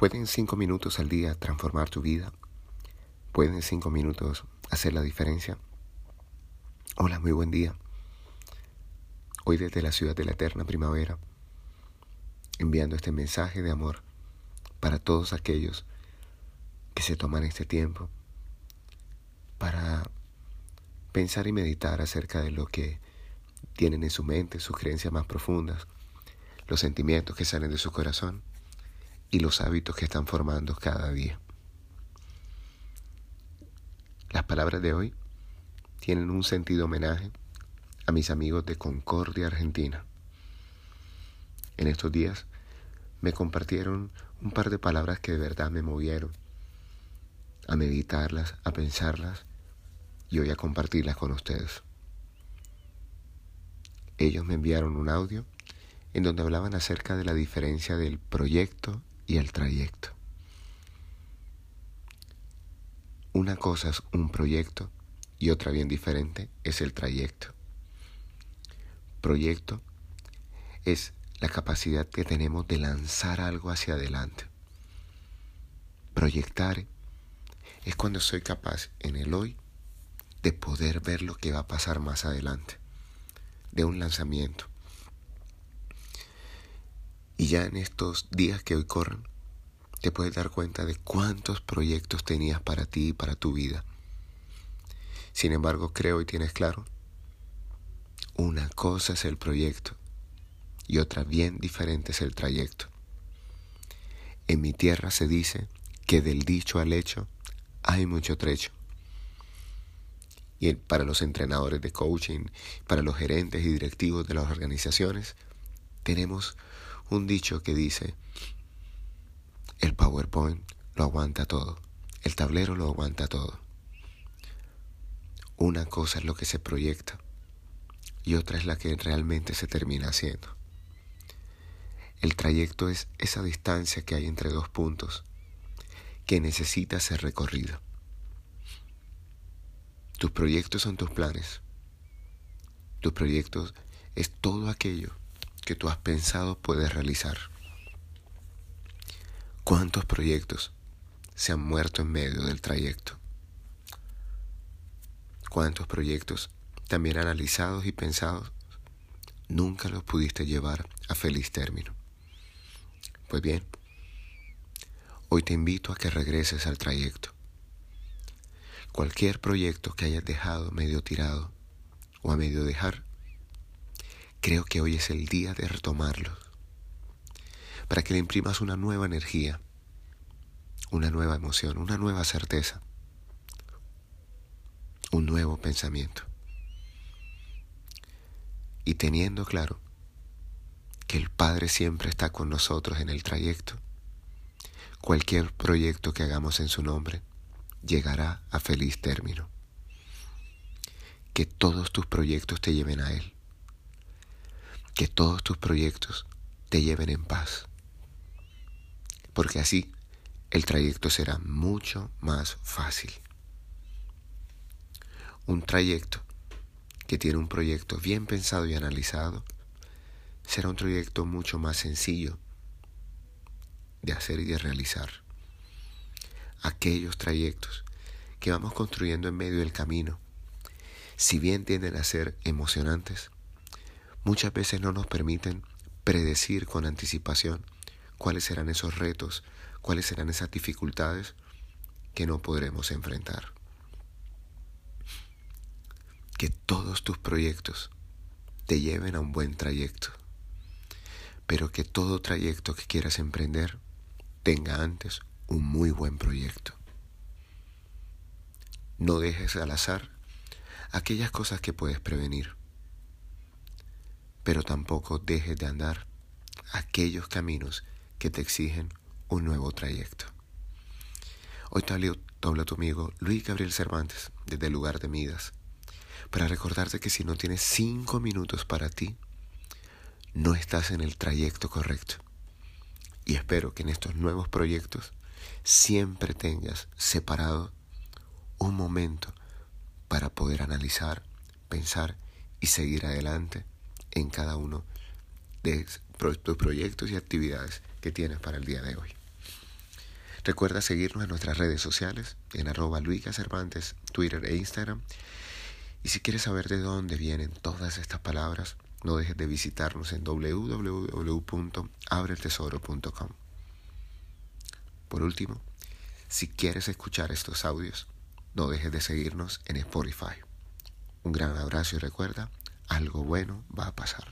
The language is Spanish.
¿Pueden cinco minutos al día transformar tu vida? ¿Pueden cinco minutos hacer la diferencia? Hola, muy buen día. Hoy desde la ciudad de la eterna primavera, enviando este mensaje de amor para todos aquellos que se toman este tiempo para pensar y meditar acerca de lo que tienen en su mente, sus creencias más profundas, los sentimientos que salen de su corazón y los hábitos que están formando cada día. Las palabras de hoy tienen un sentido homenaje a mis amigos de Concordia, Argentina. En estos días me compartieron un par de palabras que de verdad me movieron a meditarlas, a pensarlas y hoy a compartirlas con ustedes. Ellos me enviaron un audio en donde hablaban acerca de la diferencia del proyecto y el trayecto. Una cosa es un proyecto y otra bien diferente es el trayecto. Proyecto es la capacidad que tenemos de lanzar algo hacia adelante. Proyectar es cuando soy capaz en el hoy de poder ver lo que va a pasar más adelante, de un lanzamiento. Y ya en estos días que hoy corren, te puedes dar cuenta de cuántos proyectos tenías para ti y para tu vida. Sin embargo, creo y tienes claro, una cosa es el proyecto y otra bien diferente es el trayecto. En mi tierra se dice que del dicho al hecho hay mucho trecho. Y para los entrenadores de coaching, para los gerentes y directivos de las organizaciones, tenemos un dicho que dice, el PowerPoint lo aguanta todo, el tablero lo aguanta todo. Una cosa es lo que se proyecta y otra es la que realmente se termina haciendo. El trayecto es esa distancia que hay entre dos puntos que necesita ser recorrida. Tus proyectos son tus planes. Tus proyectos es todo aquello que tú has pensado puedes realizar. ¿Cuántos proyectos se han muerto en medio del trayecto? ¿Cuántos proyectos también analizados y pensados nunca los pudiste llevar a feliz término? Pues bien, hoy te invito a que regreses al trayecto. Cualquier proyecto que hayas dejado medio tirado o a medio dejar, Creo que hoy es el día de retomarlo, para que le imprimas una nueva energía, una nueva emoción, una nueva certeza, un nuevo pensamiento. Y teniendo claro que el Padre siempre está con nosotros en el trayecto, cualquier proyecto que hagamos en su nombre llegará a feliz término. Que todos tus proyectos te lleven a Él que todos tus proyectos te lleven en paz. Porque así el trayecto será mucho más fácil. Un trayecto que tiene un proyecto bien pensado y analizado será un trayecto mucho más sencillo de hacer y de realizar. Aquellos trayectos que vamos construyendo en medio del camino, si bien tienden a ser emocionantes, muchas veces no nos permiten predecir con anticipación cuáles serán esos retos, cuáles serán esas dificultades que no podremos enfrentar. Que todos tus proyectos te lleven a un buen trayecto, pero que todo trayecto que quieras emprender tenga antes un muy buen proyecto. No dejes al azar aquellas cosas que puedes prevenir pero tampoco dejes de andar aquellos caminos que te exigen un nuevo trayecto. Hoy te habla tu amigo Luis Gabriel Cervantes desde el lugar de Midas para recordarte que si no tienes cinco minutos para ti, no estás en el trayecto correcto. Y espero que en estos nuevos proyectos siempre tengas separado un momento para poder analizar, pensar y seguir adelante en cada uno de tus proyectos y actividades que tienes para el día de hoy. Recuerda seguirnos en nuestras redes sociales, en arroba Luica Cervantes, Twitter e Instagram. Y si quieres saber de dónde vienen todas estas palabras, no dejes de visitarnos en www.abretesoro.com. Por último, si quieres escuchar estos audios, no dejes de seguirnos en Spotify. Un gran abrazo y recuerda, algo bueno va a pasar.